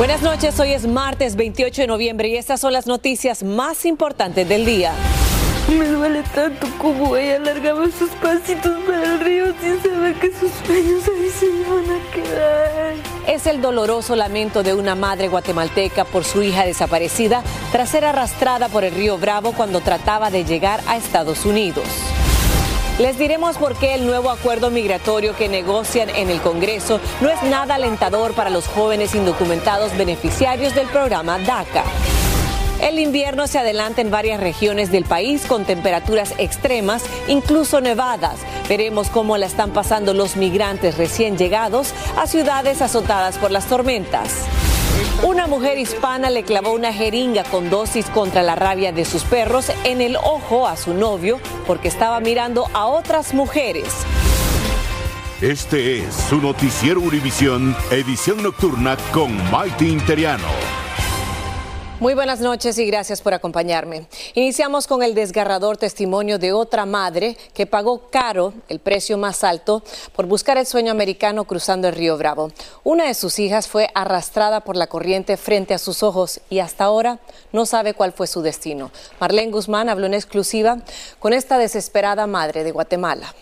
Buenas noches, hoy es martes 28 de noviembre y estas son las noticias más importantes del día. Me duele tanto como ella alargaba sus pasitos para el río sin saber que sus sueños ahí se iban a quedar. Es el doloroso lamento de una madre guatemalteca por su hija desaparecida tras ser arrastrada por el río Bravo cuando trataba de llegar a Estados Unidos. Les diremos por qué el nuevo acuerdo migratorio que negocian en el Congreso no es nada alentador para los jóvenes indocumentados beneficiarios del programa DACA. El invierno se adelanta en varias regiones del país con temperaturas extremas, incluso nevadas. Veremos cómo la están pasando los migrantes recién llegados a ciudades azotadas por las tormentas. Una mujer hispana le clavó una jeringa con dosis contra la rabia de sus perros en el ojo a su novio porque estaba mirando a otras mujeres. Este es su noticiero Univisión, edición nocturna con Maite Interiano. Muy buenas noches y gracias por acompañarme. Iniciamos con el desgarrador testimonio de otra madre que pagó caro, el precio más alto, por buscar el sueño americano cruzando el río Bravo. Una de sus hijas fue arrastrada por la corriente frente a sus ojos y hasta ahora no sabe cuál fue su destino. Marlene Guzmán habló en exclusiva con esta desesperada madre de Guatemala.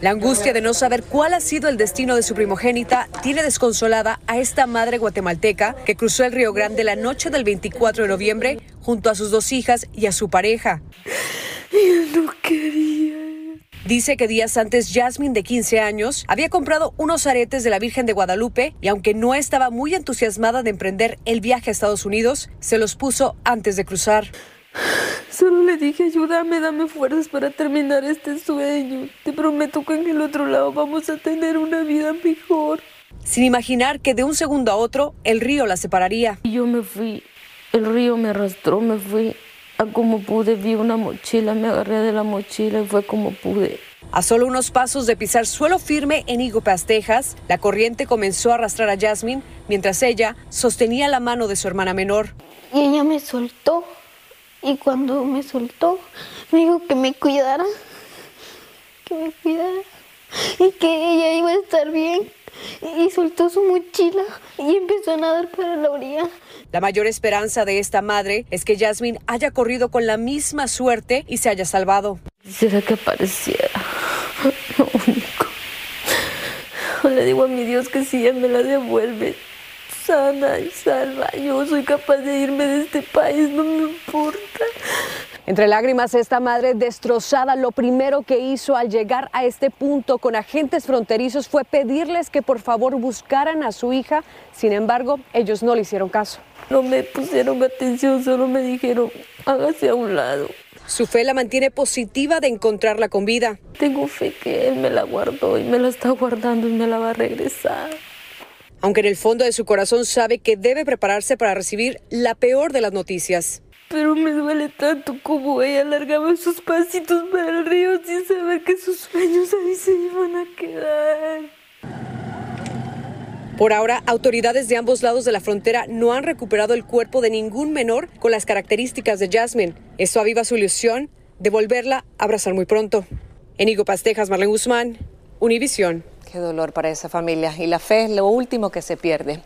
La angustia de no saber cuál ha sido el destino de su primogénita tiene desconsolada a esta madre guatemalteca que cruzó el Río Grande la noche del 24 de noviembre junto a sus dos hijas y a su pareja. Yo no quería. Dice que días antes Jasmine, de 15 años, había comprado unos aretes de la Virgen de Guadalupe y aunque no estaba muy entusiasmada de emprender el viaje a Estados Unidos, se los puso antes de cruzar. Solo le dije, ayúdame, dame fuerzas para terminar este sueño. Te prometo que en el otro lado vamos a tener una vida mejor. Sin imaginar que de un segundo a otro el río la separaría. Y yo me fui, el río me arrastró, me fui a como pude, vi una mochila, me agarré de la mochila y fue como pude. A solo unos pasos de pisar suelo firme en Igopas, Texas, la corriente comenzó a arrastrar a Jasmine mientras ella sostenía la mano de su hermana menor. Y ella me soltó. Y cuando me soltó, me dijo que me cuidara, que me cuidara y que ella iba a estar bien. Y soltó su mochila y empezó a nadar para la orilla. La mayor esperanza de esta madre es que Jasmine haya corrido con la misma suerte y se haya salvado. Quisiera que apareciera, lo único. Le digo a mi Dios que si Él me la devuelve, sana y salva. Yo soy capaz de irme de este país, no me importa. Entre lágrimas, esta madre destrozada lo primero que hizo al llegar a este punto con agentes fronterizos fue pedirles que por favor buscaran a su hija. Sin embargo, ellos no le hicieron caso. No me pusieron atención, solo me dijeron, hágase a un lado. Su fe la mantiene positiva de encontrarla con vida. Tengo fe que Él me la guardó y me la está guardando y me la va a regresar aunque en el fondo de su corazón sabe que debe prepararse para recibir la peor de las noticias. Pero me duele tanto como ella alargaba sus pasitos para el río sin saber que sus sueños ahí se iban a quedar. Por ahora, autoridades de ambos lados de la frontera no han recuperado el cuerpo de ningún menor con las características de Jasmine. Eso aviva su ilusión de volverla a abrazar muy pronto. Enigo Pastejas, Marlene Guzmán, Univisión. Qué dolor para esa familia. Y la fe es lo último que se pierde.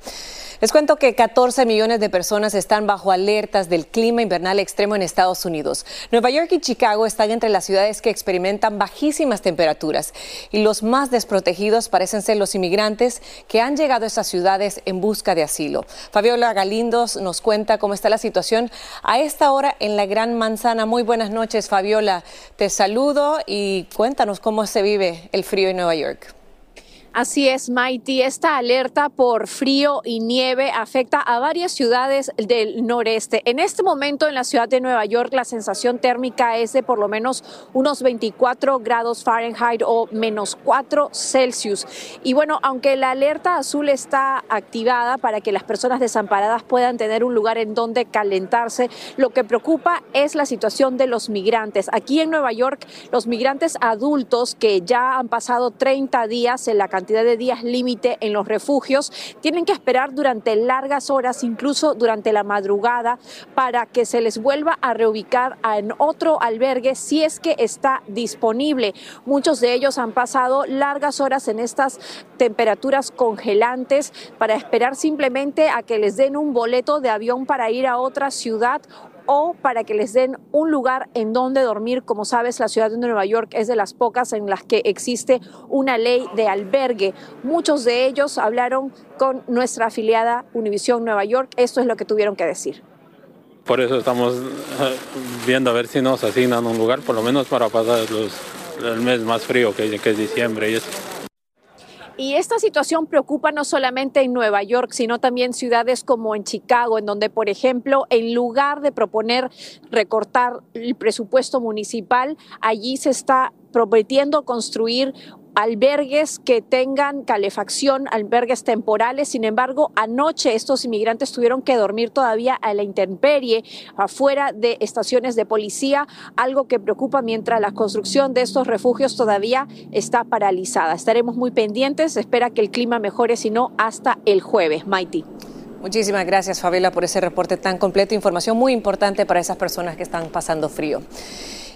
Les cuento que 14 millones de personas están bajo alertas del clima invernal extremo en Estados Unidos. Nueva York y Chicago están entre las ciudades que experimentan bajísimas temperaturas y los más desprotegidos parecen ser los inmigrantes que han llegado a estas ciudades en busca de asilo. Fabiola Galindos nos cuenta cómo está la situación a esta hora en la Gran Manzana. Muy buenas noches, Fabiola. Te saludo y cuéntanos cómo se vive el frío en Nueva York. Así es, Mighty. Esta alerta por frío y nieve afecta a varias ciudades del noreste. En este momento en la ciudad de Nueva York la sensación térmica es de por lo menos unos 24 grados Fahrenheit o menos 4 Celsius. Y bueno, aunque la alerta azul está activada para que las personas desamparadas puedan tener un lugar en donde calentarse, lo que preocupa es la situación de los migrantes. Aquí en Nueva York, los migrantes adultos que ya han pasado 30 días en la cantidad de días límite en los refugios, tienen que esperar durante largas horas, incluso durante la madrugada, para que se les vuelva a reubicar en otro albergue si es que está disponible. Muchos de ellos han pasado largas horas en estas temperaturas congelantes para esperar simplemente a que les den un boleto de avión para ir a otra ciudad o para que les den un lugar en donde dormir. Como sabes, la ciudad de Nueva York es de las pocas en las que existe una ley de albergue. Muchos de ellos hablaron con nuestra afiliada Univisión Nueva York. Esto es lo que tuvieron que decir. Por eso estamos eh, viendo a ver si nos asignan un lugar, por lo menos para pasar el mes más frío que, que es diciembre y eso. Y esta situación preocupa no solamente en Nueva York, sino también ciudades como en Chicago, en donde, por ejemplo, en lugar de proponer recortar el presupuesto municipal, allí se está prometiendo construir albergues que tengan calefacción, albergues temporales. Sin embargo, anoche estos inmigrantes tuvieron que dormir todavía a la intemperie afuera de estaciones de policía, algo que preocupa mientras la construcción de estos refugios todavía está paralizada. Estaremos muy pendientes, espera que el clima mejore, si no, hasta el jueves. Mighty. Muchísimas gracias, Fabiola, por ese reporte tan completo. Información muy importante para esas personas que están pasando frío.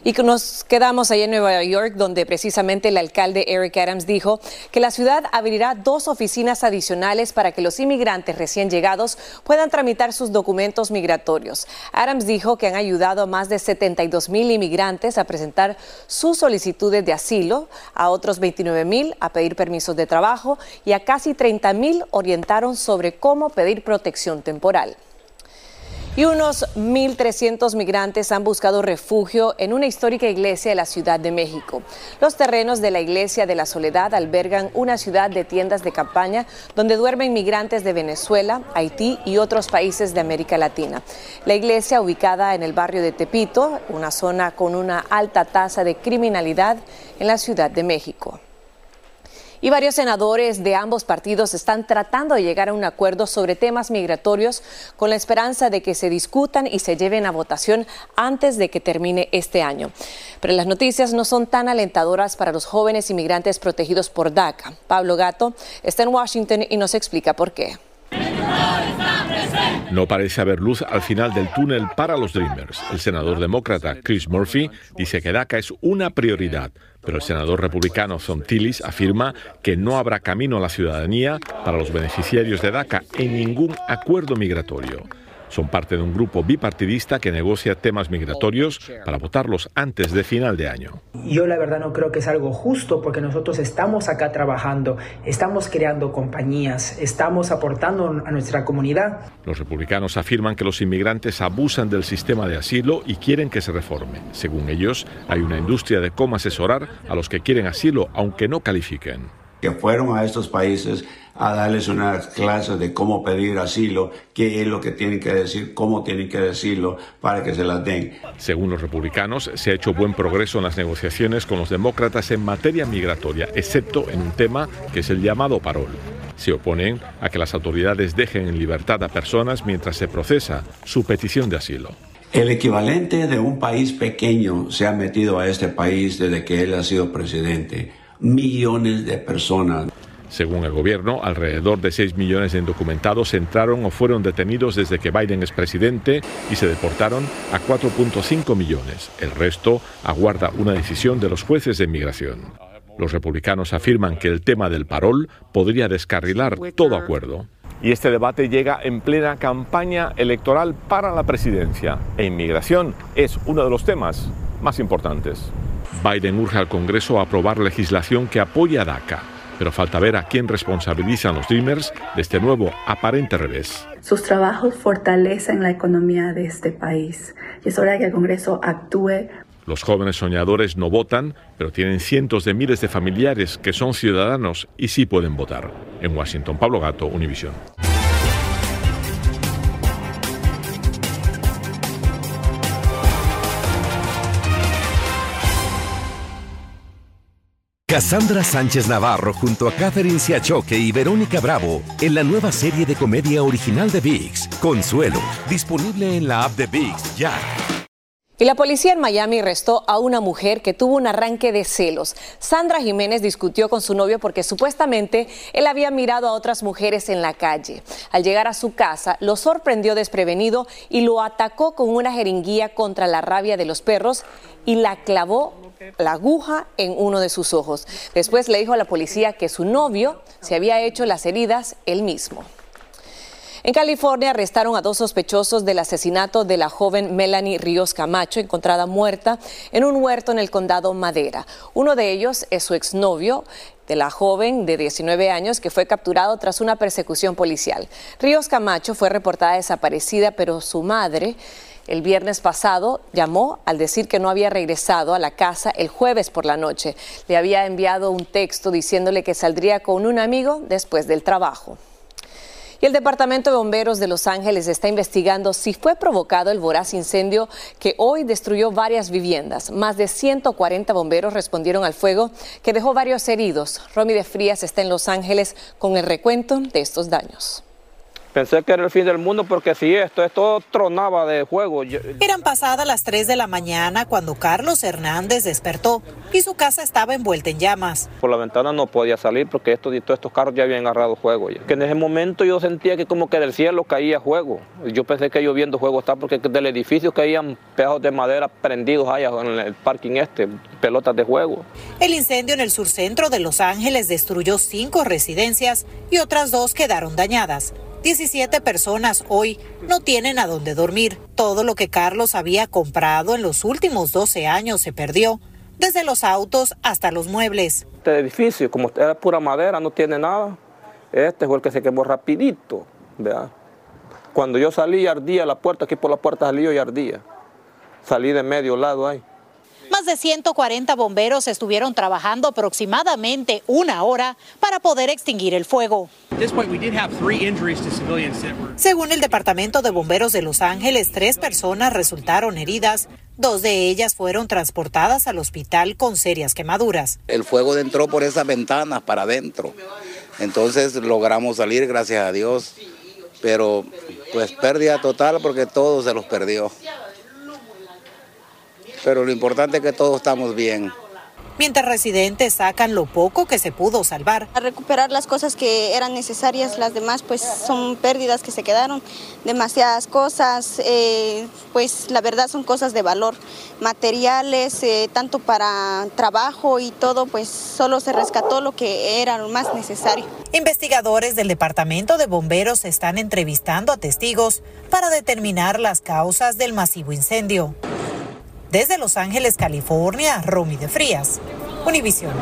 Y nos quedamos ahí en Nueva York, donde precisamente el alcalde Eric Adams dijo que la ciudad abrirá dos oficinas adicionales para que los inmigrantes recién llegados puedan tramitar sus documentos migratorios. Adams dijo que han ayudado a más de 72 mil inmigrantes a presentar sus solicitudes de asilo, a otros 29 mil a pedir permisos de trabajo y a casi 30 mil orientaron sobre cómo pedir protección temporal y unos 1.300 migrantes han buscado refugio en una histórica iglesia de la Ciudad de México. Los terrenos de la Iglesia de la Soledad albergan una ciudad de tiendas de campaña donde duermen migrantes de Venezuela, Haití y otros países de América Latina. La iglesia, ubicada en el barrio de Tepito, una zona con una alta tasa de criminalidad en la Ciudad de México. Y varios senadores de ambos partidos están tratando de llegar a un acuerdo sobre temas migratorios con la esperanza de que se discutan y se lleven a votación antes de que termine este año. Pero las noticias no son tan alentadoras para los jóvenes inmigrantes protegidos por DACA. Pablo Gato está en Washington y nos explica por qué. No parece haber luz al final del túnel para los Dreamers. El senador demócrata Chris Murphy dice que DACA es una prioridad, pero el senador republicano Son Tillis afirma que no habrá camino a la ciudadanía para los beneficiarios de DACA en ningún acuerdo migratorio. Son parte de un grupo bipartidista que negocia temas migratorios para votarlos antes de final de año. Yo la verdad no creo que es algo justo porque nosotros estamos acá trabajando, estamos creando compañías, estamos aportando a nuestra comunidad. Los republicanos afirman que los inmigrantes abusan del sistema de asilo y quieren que se reforme. Según ellos, hay una industria de cómo asesorar a los que quieren asilo aunque no califiquen. Que fueron a estos países a darles una clase de cómo pedir asilo, qué es lo que tienen que decir, cómo tienen que decirlo para que se las den. Según los republicanos, se ha hecho buen progreso en las negociaciones con los demócratas en materia migratoria, excepto en un tema que es el llamado parol. Se oponen a que las autoridades dejen en libertad a personas mientras se procesa su petición de asilo. El equivalente de un país pequeño se ha metido a este país desde que él ha sido presidente. Millones de personas. Según el gobierno, alrededor de 6 millones de indocumentados entraron o fueron detenidos desde que Biden es presidente y se deportaron a 4.5 millones. El resto aguarda una decisión de los jueces de inmigración. Los republicanos afirman que el tema del parol podría descarrilar todo acuerdo. Y este debate llega en plena campaña electoral para la presidencia. E inmigración es uno de los temas más importantes. Biden urge al Congreso a aprobar legislación que apoye a DACA pero falta ver a quién responsabilizan los Dreamers de este nuevo aparente revés. Sus trabajos fortalecen la economía de este país y es hora que el Congreso actúe Los jóvenes soñadores no votan, pero tienen cientos de miles de familiares que son ciudadanos y sí pueden votar. En Washington, Pablo Gato, Univisión. Cassandra Sánchez Navarro junto a Catherine Siachoque y Verónica Bravo en la nueva serie de comedia original de VIX, Consuelo, disponible en la app de VIX ya. Y la policía en Miami arrestó a una mujer que tuvo un arranque de celos. Sandra Jiménez discutió con su novio porque supuestamente él había mirado a otras mujeres en la calle. Al llegar a su casa, lo sorprendió desprevenido y lo atacó con una jeringuilla contra la rabia de los perros y la clavó la aguja en uno de sus ojos. Después le dijo a la policía que su novio se había hecho las heridas él mismo. En California arrestaron a dos sospechosos del asesinato de la joven Melanie Ríos Camacho, encontrada muerta en un huerto en el condado Madera. Uno de ellos es su exnovio de la joven de 19 años que fue capturado tras una persecución policial. Ríos Camacho fue reportada desaparecida, pero su madre el viernes pasado llamó al decir que no había regresado a la casa el jueves por la noche. Le había enviado un texto diciéndole que saldría con un amigo después del trabajo. Y el Departamento de Bomberos de Los Ángeles está investigando si fue provocado el voraz incendio que hoy destruyó varias viviendas. Más de 140 bomberos respondieron al fuego que dejó varios heridos. Romy de Frías está en Los Ángeles con el recuento de estos daños. Pensé que era el fin del mundo porque si esto, esto tronaba de juego. Eran pasadas las 3 de la mañana cuando Carlos Hernández despertó y su casa estaba envuelta en llamas. Por la ventana no podía salir porque estos, todos estos carros ya habían agarrado fuego. Que en ese momento yo sentía que como que del cielo caía fuego. Yo pensé que lloviendo fuego está porque del edificio caían pedazos de madera prendidos allá en el parking este, pelotas de fuego. El incendio en el surcentro de Los Ángeles destruyó cinco residencias y otras dos quedaron dañadas. 17 personas hoy no tienen a dónde dormir. Todo lo que Carlos había comprado en los últimos 12 años se perdió, desde los autos hasta los muebles. Este edificio, como era pura madera, no tiene nada. Este fue el que se quemó rapidito. Cuando yo salí ardía la puerta, aquí por la puerta salí y ardía. Salí de medio lado ahí. Más de 140 bomberos estuvieron trabajando aproximadamente una hora para poder extinguir el fuego. Según el Departamento de Bomberos de Los Ángeles, tres personas resultaron heridas. Dos de ellas fueron transportadas al hospital con serias quemaduras. El fuego entró por esas ventanas para adentro. Entonces logramos salir, gracias a Dios. Pero pues pérdida total porque todo se los perdió pero lo importante es que todos estamos bien. Mientras residentes sacan lo poco que se pudo salvar. A recuperar las cosas que eran necesarias, las demás pues son pérdidas que se quedaron, demasiadas cosas, eh, pues la verdad son cosas de valor, materiales, eh, tanto para trabajo y todo, pues solo se rescató lo que era lo más necesario. Investigadores del Departamento de Bomberos están entrevistando a testigos para determinar las causas del masivo incendio. Desde Los Ángeles, California, Romy de Frías, Univisión.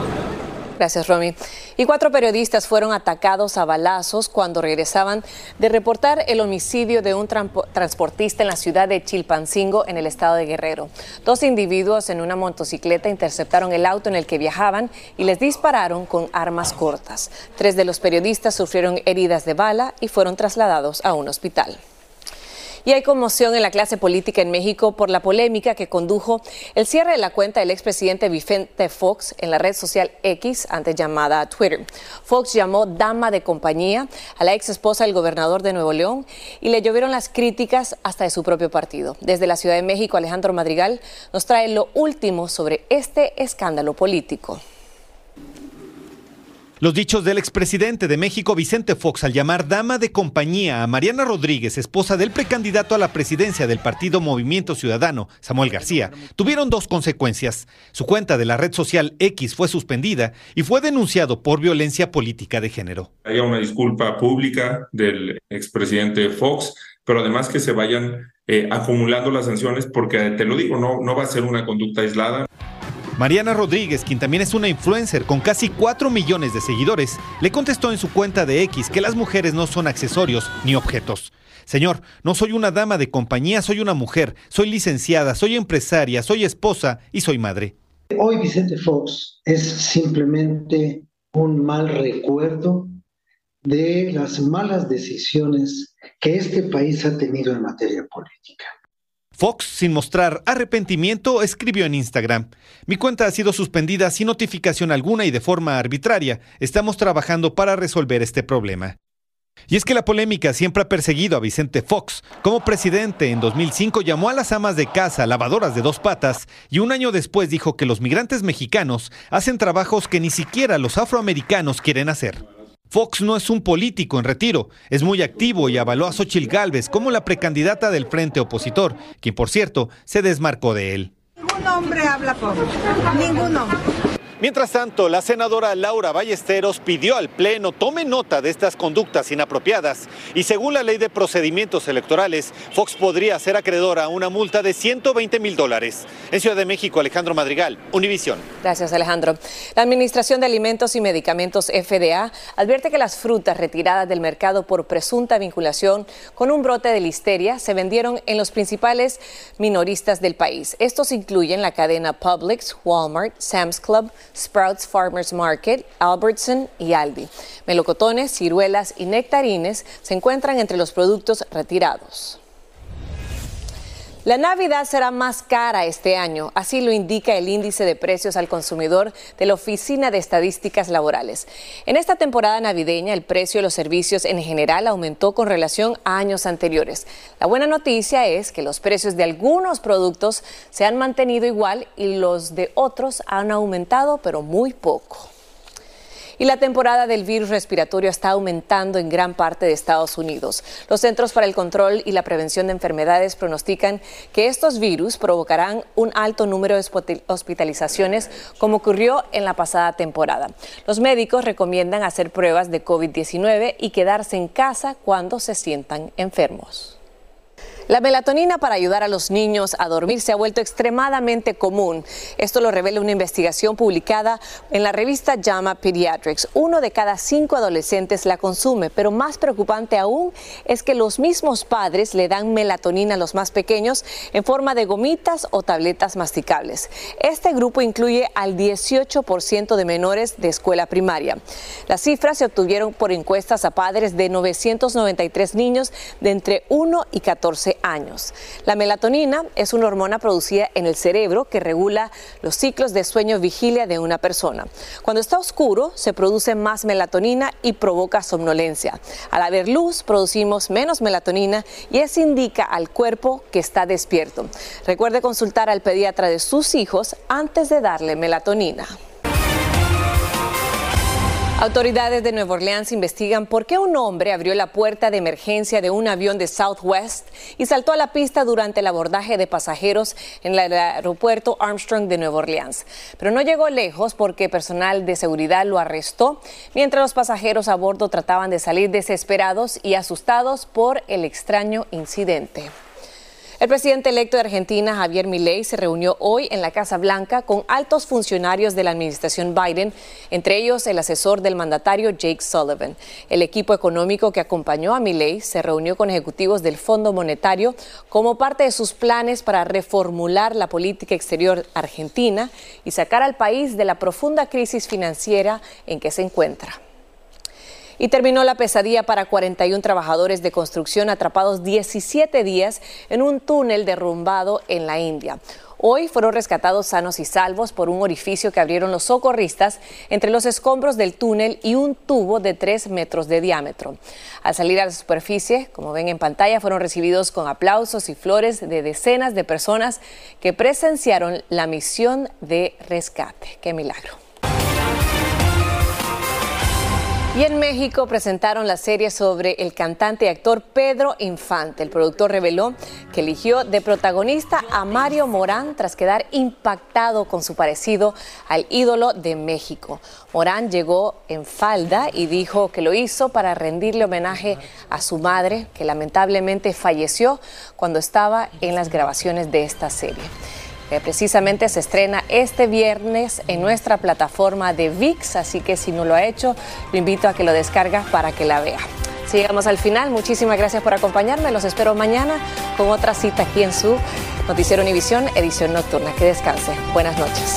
Gracias, Romy. Y cuatro periodistas fueron atacados a balazos cuando regresaban de reportar el homicidio de un transportista en la ciudad de Chilpancingo, en el estado de Guerrero. Dos individuos en una motocicleta interceptaron el auto en el que viajaban y les dispararon con armas cortas. Tres de los periodistas sufrieron heridas de bala y fueron trasladados a un hospital. Y hay conmoción en la clase política en México por la polémica que condujo el cierre de la cuenta del expresidente Vicente Fox en la red social X, antes llamada Twitter. Fox llamó dama de compañía a la ex esposa del gobernador de Nuevo León y le llovieron las críticas hasta de su propio partido. Desde la Ciudad de México, Alejandro Madrigal nos trae lo último sobre este escándalo político. Los dichos del expresidente de México, Vicente Fox, al llamar dama de compañía a Mariana Rodríguez, esposa del precandidato a la presidencia del partido Movimiento Ciudadano, Samuel García, tuvieron dos consecuencias. Su cuenta de la red social X fue suspendida y fue denunciado por violencia política de género. Hay una disculpa pública del expresidente Fox, pero además que se vayan eh, acumulando las sanciones, porque te lo digo, no, no va a ser una conducta aislada. Mariana Rodríguez, quien también es una influencer con casi 4 millones de seguidores, le contestó en su cuenta de X que las mujeres no son accesorios ni objetos. Señor, no soy una dama de compañía, soy una mujer, soy licenciada, soy empresaria, soy esposa y soy madre. Hoy Vicente Fox es simplemente un mal recuerdo de las malas decisiones que este país ha tenido en materia política. Fox, sin mostrar arrepentimiento, escribió en Instagram, mi cuenta ha sido suspendida sin notificación alguna y de forma arbitraria. Estamos trabajando para resolver este problema. Y es que la polémica siempre ha perseguido a Vicente Fox. Como presidente en 2005 llamó a las amas de casa lavadoras de dos patas y un año después dijo que los migrantes mexicanos hacen trabajos que ni siquiera los afroamericanos quieren hacer. Fox no es un político en retiro, es muy activo y avaló a Xochil Gálvez como la precandidata del frente opositor, quien por cierto se desmarcó de él. Ningún hombre habla por ningún hombre. Mientras tanto, la senadora Laura Ballesteros pidió al Pleno tome nota de estas conductas inapropiadas y según la ley de procedimientos electorales, Fox podría ser acreedora a una multa de 120 mil dólares. En Ciudad de México, Alejandro Madrigal, Univisión. Gracias, Alejandro. La Administración de Alimentos y Medicamentos FDA advierte que las frutas retiradas del mercado por presunta vinculación con un brote de listeria se vendieron en los principales minoristas del país. Estos incluyen la cadena Publix, Walmart, Sam's Club, Sprouts Farmers Market, Albertson y Aldi. Melocotones, ciruelas y nectarines se encuentran entre los productos retirados. La Navidad será más cara este año, así lo indica el índice de precios al consumidor de la Oficina de Estadísticas Laborales. En esta temporada navideña, el precio de los servicios en general aumentó con relación a años anteriores. La buena noticia es que los precios de algunos productos se han mantenido igual y los de otros han aumentado, pero muy poco. Y la temporada del virus respiratorio está aumentando en gran parte de Estados Unidos. Los Centros para el Control y la Prevención de Enfermedades pronostican que estos virus provocarán un alto número de hospitalizaciones como ocurrió en la pasada temporada. Los médicos recomiendan hacer pruebas de COVID-19 y quedarse en casa cuando se sientan enfermos. La melatonina para ayudar a los niños a dormir se ha vuelto extremadamente común. Esto lo revela una investigación publicada en la revista JAMA Pediatrics. Uno de cada cinco adolescentes la consume, pero más preocupante aún es que los mismos padres le dan melatonina a los más pequeños en forma de gomitas o tabletas masticables. Este grupo incluye al 18% de menores de escuela primaria. Las cifras se obtuvieron por encuestas a padres de 993 niños de entre 1 y 14 años. La melatonina es una hormona producida en el cerebro que regula los ciclos de sueño-vigilia de una persona. Cuando está oscuro, se produce más melatonina y provoca somnolencia. Al haber luz, producimos menos melatonina y eso indica al cuerpo que está despierto. Recuerde consultar al pediatra de sus hijos antes de darle melatonina. Autoridades de Nueva Orleans investigan por qué un hombre abrió la puerta de emergencia de un avión de Southwest y saltó a la pista durante el abordaje de pasajeros en el aeropuerto Armstrong de Nueva Orleans. Pero no llegó lejos porque personal de seguridad lo arrestó mientras los pasajeros a bordo trataban de salir desesperados y asustados por el extraño incidente. El presidente electo de Argentina, Javier Milei, se reunió hoy en la Casa Blanca con altos funcionarios de la administración Biden, entre ellos el asesor del mandatario Jake Sullivan. El equipo económico que acompañó a Milei se reunió con ejecutivos del Fondo Monetario como parte de sus planes para reformular la política exterior argentina y sacar al país de la profunda crisis financiera en que se encuentra. Y terminó la pesadilla para 41 trabajadores de construcción atrapados 17 días en un túnel derrumbado en la India. Hoy fueron rescatados sanos y salvos por un orificio que abrieron los socorristas entre los escombros del túnel y un tubo de 3 metros de diámetro. Al salir a la superficie, como ven en pantalla, fueron recibidos con aplausos y flores de decenas de personas que presenciaron la misión de rescate. ¡Qué milagro! Y en México presentaron la serie sobre el cantante y actor Pedro Infante. El productor reveló que eligió de protagonista a Mario Morán tras quedar impactado con su parecido al ídolo de México. Morán llegó en falda y dijo que lo hizo para rendirle homenaje a su madre, que lamentablemente falleció cuando estaba en las grabaciones de esta serie precisamente se estrena este viernes en nuestra plataforma de VIX, así que si no lo ha hecho, lo invito a que lo descarga para que la vea. Así llegamos al final. Muchísimas gracias por acompañarme. Los espero mañana con otra cita aquí en su Noticiero Univisión, edición nocturna. Que descanse. Buenas noches.